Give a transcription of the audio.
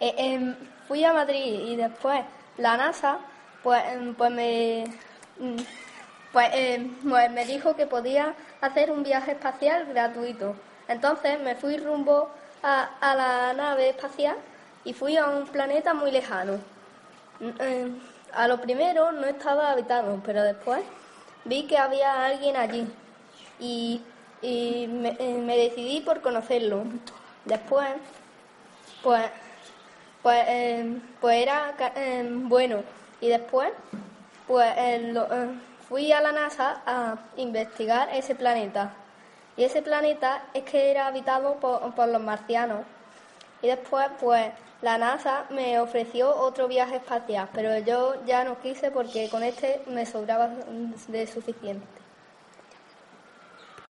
Eh, em, fui a Madrid y después la NASA pues, em, pues me mm, pues, em, pues me dijo que podía hacer un viaje espacial gratuito. Entonces me fui rumbo a, a la nave espacial y fui a un planeta muy lejano. Mm, a lo primero no estaba habitado, pero después vi que había alguien allí y, y me, eh, me decidí por conocerlo. Después, pues pues, eh, pues era eh, bueno. Y después, pues eh, fui a la NASA a investigar ese planeta. Y ese planeta es que era habitado por, por los marcianos. Y después, pues, la NASA me ofreció otro viaje espacial, pero yo ya no quise porque con este me sobraba de suficiente.